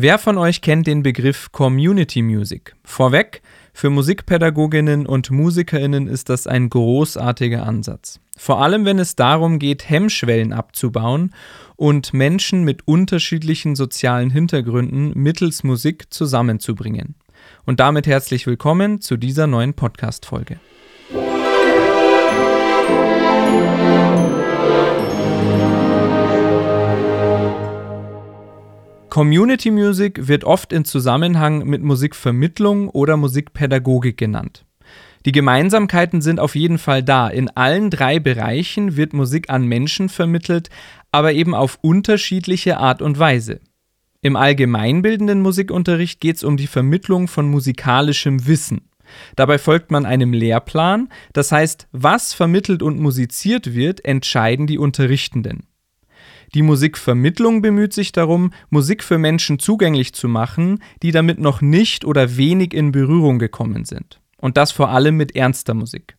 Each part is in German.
Wer von euch kennt den Begriff Community Music? Vorweg, für Musikpädagoginnen und Musikerinnen ist das ein großartiger Ansatz. Vor allem, wenn es darum geht, Hemmschwellen abzubauen und Menschen mit unterschiedlichen sozialen Hintergründen mittels Musik zusammenzubringen. Und damit herzlich willkommen zu dieser neuen Podcast-Folge. Community Music wird oft in Zusammenhang mit Musikvermittlung oder Musikpädagogik genannt. Die Gemeinsamkeiten sind auf jeden Fall da. In allen drei Bereichen wird Musik an Menschen vermittelt, aber eben auf unterschiedliche Art und Weise. Im allgemeinbildenden Musikunterricht geht es um die Vermittlung von musikalischem Wissen. Dabei folgt man einem Lehrplan, das heißt, was vermittelt und musiziert wird, entscheiden die Unterrichtenden. Die Musikvermittlung bemüht sich darum, Musik für Menschen zugänglich zu machen, die damit noch nicht oder wenig in Berührung gekommen sind. Und das vor allem mit ernster Musik.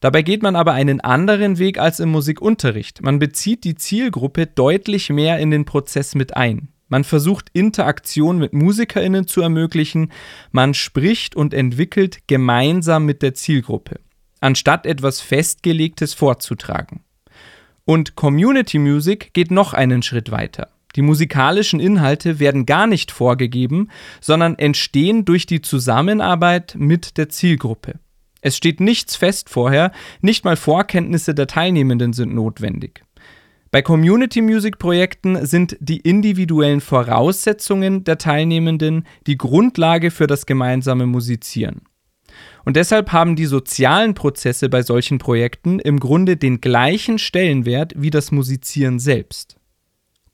Dabei geht man aber einen anderen Weg als im Musikunterricht. Man bezieht die Zielgruppe deutlich mehr in den Prozess mit ein. Man versucht Interaktion mit Musikerinnen zu ermöglichen, man spricht und entwickelt gemeinsam mit der Zielgruppe, anstatt etwas Festgelegtes vorzutragen. Und Community Music geht noch einen Schritt weiter. Die musikalischen Inhalte werden gar nicht vorgegeben, sondern entstehen durch die Zusammenarbeit mit der Zielgruppe. Es steht nichts fest vorher, nicht mal Vorkenntnisse der Teilnehmenden sind notwendig. Bei Community Music Projekten sind die individuellen Voraussetzungen der Teilnehmenden die Grundlage für das gemeinsame Musizieren. Und deshalb haben die sozialen Prozesse bei solchen Projekten im Grunde den gleichen Stellenwert wie das Musizieren selbst.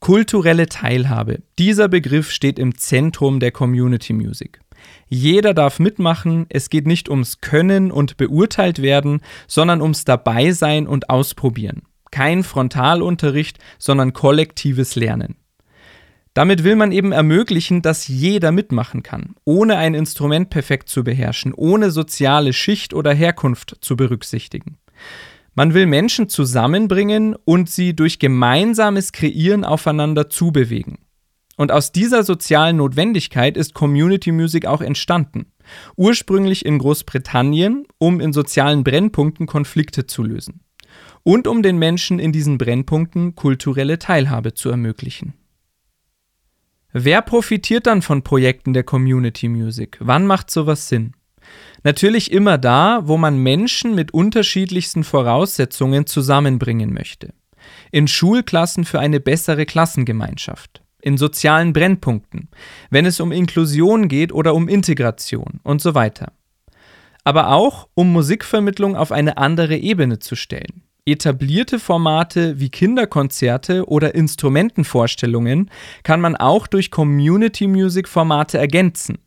Kulturelle Teilhabe. Dieser Begriff steht im Zentrum der Community Music. Jeder darf mitmachen, es geht nicht ums Können und beurteilt werden, sondern ums Dabeisein und Ausprobieren. Kein Frontalunterricht, sondern kollektives Lernen. Damit will man eben ermöglichen, dass jeder mitmachen kann, ohne ein Instrument perfekt zu beherrschen, ohne soziale Schicht oder Herkunft zu berücksichtigen. Man will Menschen zusammenbringen und sie durch gemeinsames Kreieren aufeinander zubewegen. Und aus dieser sozialen Notwendigkeit ist Community Music auch entstanden. Ursprünglich in Großbritannien, um in sozialen Brennpunkten Konflikte zu lösen. Und um den Menschen in diesen Brennpunkten kulturelle Teilhabe zu ermöglichen. Wer profitiert dann von Projekten der Community Music? Wann macht sowas Sinn? Natürlich immer da, wo man Menschen mit unterschiedlichsten Voraussetzungen zusammenbringen möchte. In Schulklassen für eine bessere Klassengemeinschaft. In sozialen Brennpunkten, wenn es um Inklusion geht oder um Integration und so weiter. Aber auch, um Musikvermittlung auf eine andere Ebene zu stellen. Etablierte Formate wie Kinderkonzerte oder Instrumentenvorstellungen kann man auch durch Community Music Formate ergänzen.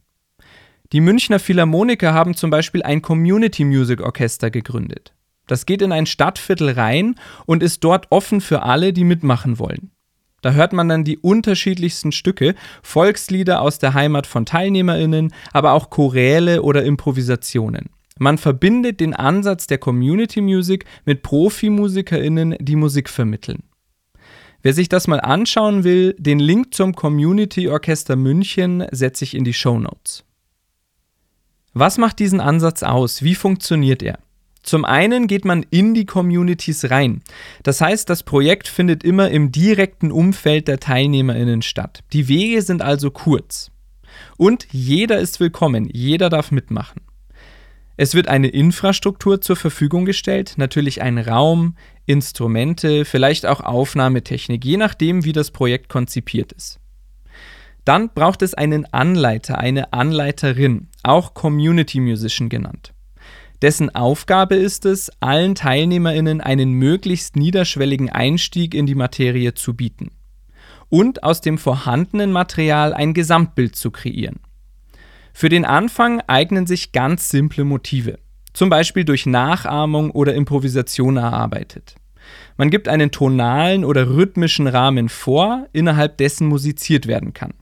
Die Münchner Philharmoniker haben zum Beispiel ein Community Music Orchester gegründet. Das geht in ein Stadtviertel rein und ist dort offen für alle, die mitmachen wollen. Da hört man dann die unterschiedlichsten Stücke, Volkslieder aus der Heimat von Teilnehmerinnen, aber auch Choräle oder Improvisationen. Man verbindet den Ansatz der Community Music mit Profimusikerinnen, die Musik vermitteln. Wer sich das mal anschauen will, den Link zum Community Orchester München setze ich in die Show Notes. Was macht diesen Ansatz aus? Wie funktioniert er? Zum einen geht man in die Communities rein. Das heißt, das Projekt findet immer im direkten Umfeld der Teilnehmerinnen statt. Die Wege sind also kurz. Und jeder ist willkommen, jeder darf mitmachen. Es wird eine Infrastruktur zur Verfügung gestellt, natürlich ein Raum, Instrumente, vielleicht auch Aufnahmetechnik, je nachdem, wie das Projekt konzipiert ist. Dann braucht es einen Anleiter, eine Anleiterin, auch Community Musician genannt. Dessen Aufgabe ist es, allen Teilnehmerinnen einen möglichst niederschwelligen Einstieg in die Materie zu bieten und aus dem vorhandenen Material ein Gesamtbild zu kreieren. Für den Anfang eignen sich ganz simple Motive, zum Beispiel durch Nachahmung oder Improvisation erarbeitet. Man gibt einen tonalen oder rhythmischen Rahmen vor, innerhalb dessen musiziert werden kann.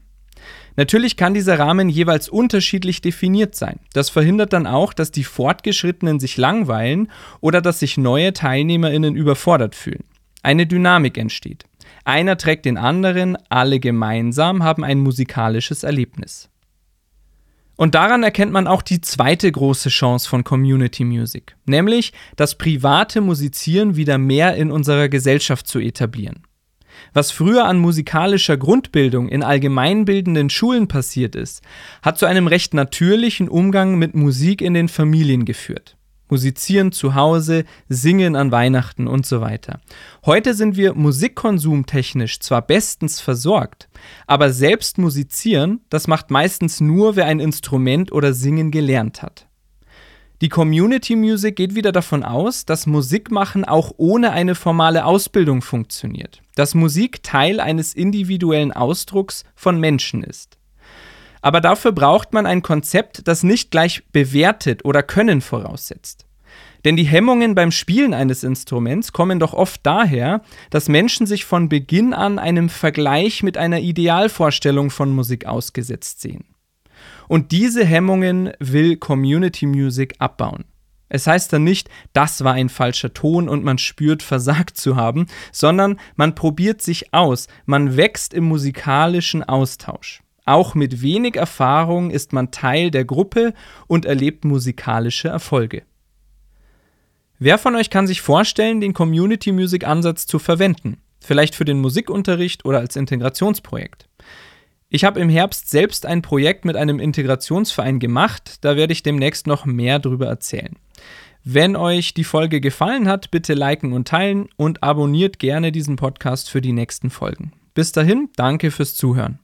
Natürlich kann dieser Rahmen jeweils unterschiedlich definiert sein. Das verhindert dann auch, dass die Fortgeschrittenen sich langweilen oder dass sich neue Teilnehmerinnen überfordert fühlen. Eine Dynamik entsteht. Einer trägt den anderen, alle gemeinsam haben ein musikalisches Erlebnis. Und daran erkennt man auch die zweite große Chance von Community Music, nämlich das private Musizieren wieder mehr in unserer Gesellschaft zu etablieren. Was früher an musikalischer Grundbildung in allgemeinbildenden Schulen passiert ist, hat zu einem recht natürlichen Umgang mit Musik in den Familien geführt. Musizieren zu Hause, singen an Weihnachten und so weiter. Heute sind wir musikkonsumtechnisch zwar bestens versorgt, aber selbst musizieren, das macht meistens nur, wer ein Instrument oder Singen gelernt hat. Die Community Music geht wieder davon aus, dass Musikmachen auch ohne eine formale Ausbildung funktioniert, dass Musik Teil eines individuellen Ausdrucks von Menschen ist. Aber dafür braucht man ein Konzept, das nicht gleich bewertet oder Können voraussetzt. Denn die Hemmungen beim Spielen eines Instruments kommen doch oft daher, dass Menschen sich von Beginn an einem Vergleich mit einer Idealvorstellung von Musik ausgesetzt sehen. Und diese Hemmungen will Community Music abbauen. Es heißt dann nicht, das war ein falscher Ton und man spürt, versagt zu haben, sondern man probiert sich aus, man wächst im musikalischen Austausch. Auch mit wenig Erfahrung ist man Teil der Gruppe und erlebt musikalische Erfolge. Wer von euch kann sich vorstellen, den Community Music Ansatz zu verwenden? Vielleicht für den Musikunterricht oder als Integrationsprojekt. Ich habe im Herbst selbst ein Projekt mit einem Integrationsverein gemacht, da werde ich demnächst noch mehr darüber erzählen. Wenn euch die Folge gefallen hat, bitte liken und teilen und abonniert gerne diesen Podcast für die nächsten Folgen. Bis dahin, danke fürs Zuhören.